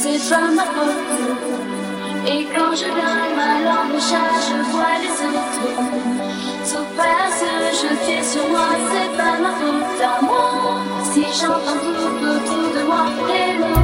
sais pas ma faute. Et quand je donne ma langue au chat, je vois les autres. Sauf parce que je tire sur moi, c'est pas ma faute à moi. Si j'entends tout autour de moi, hello Elite,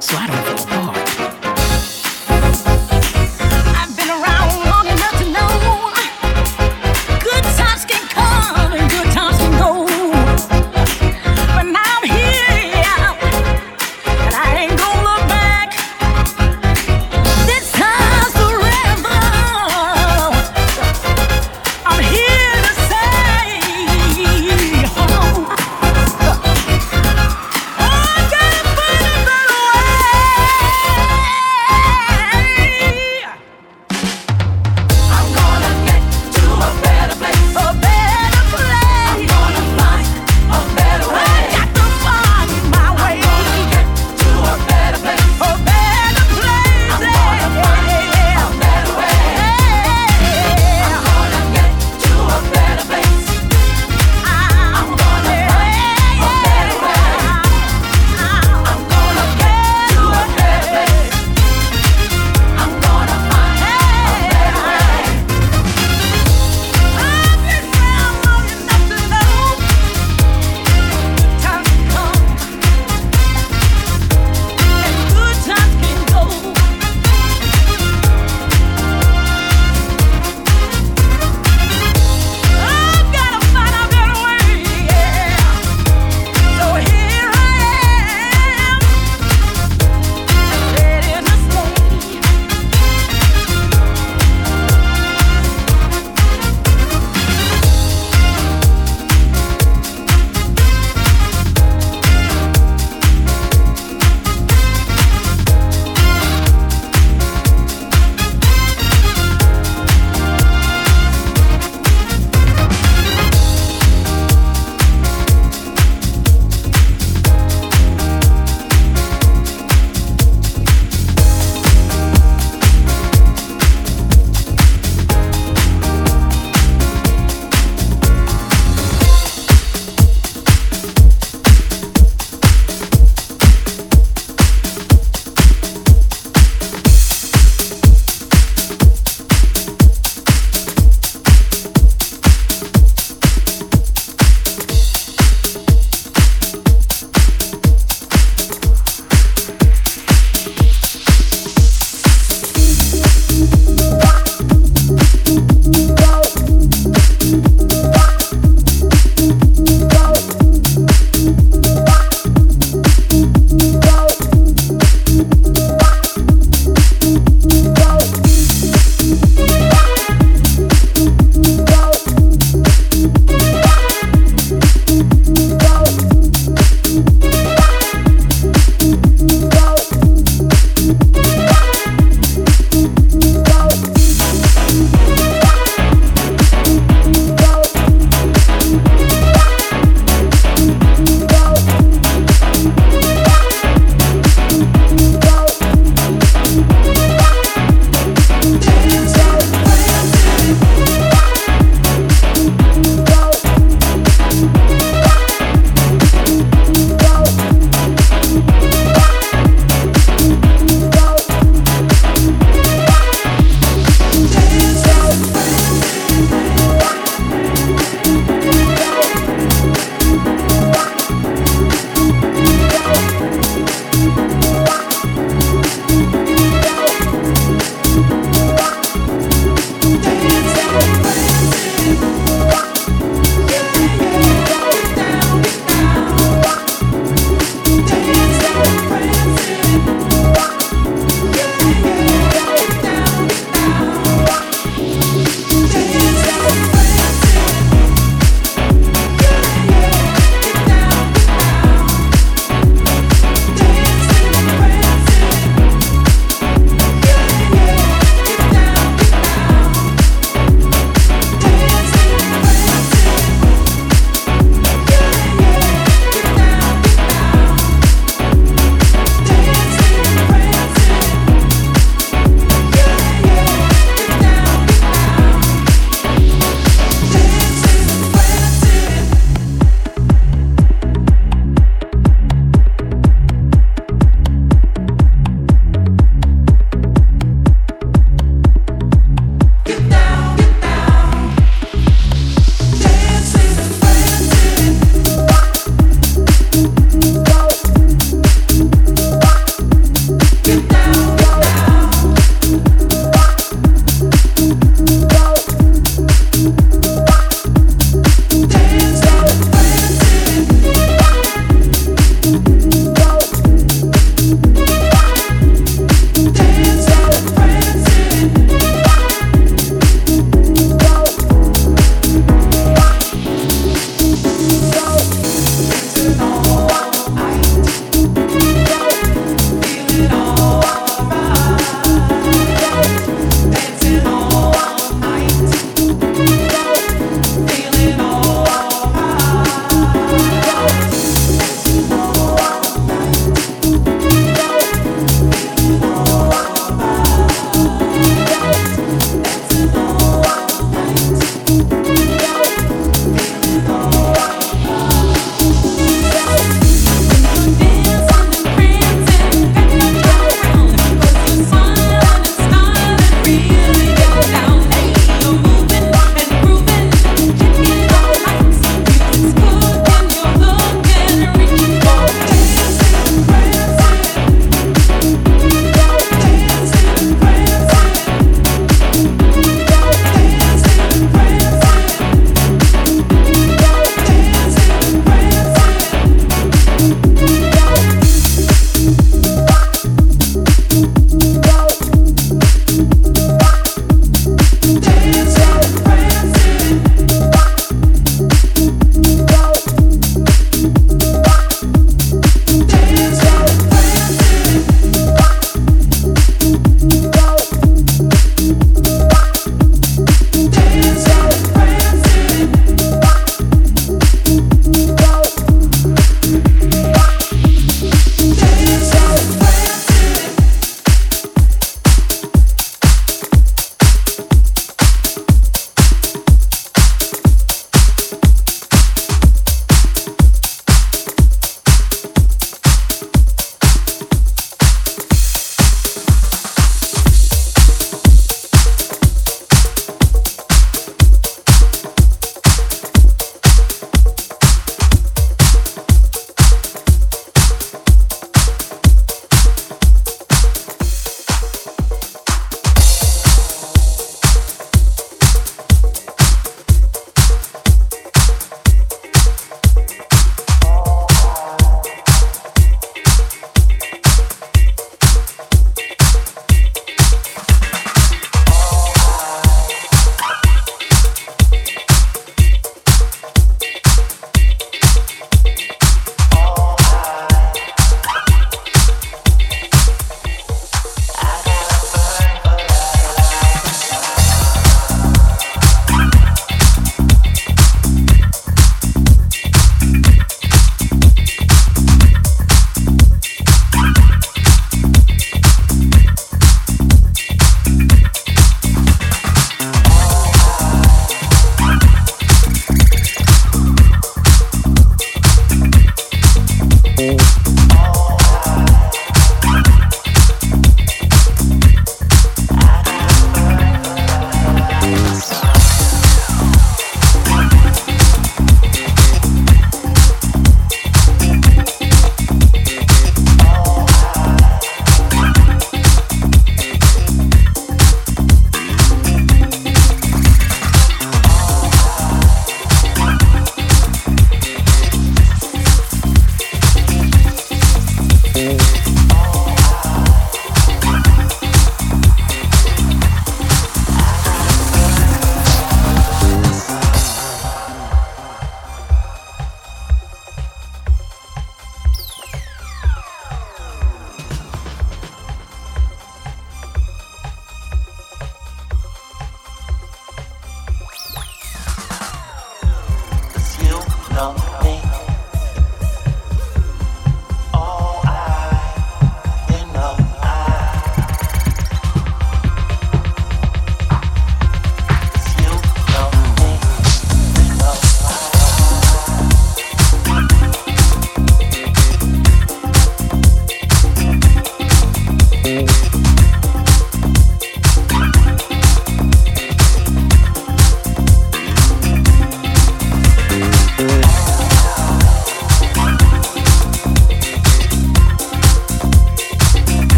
so I don't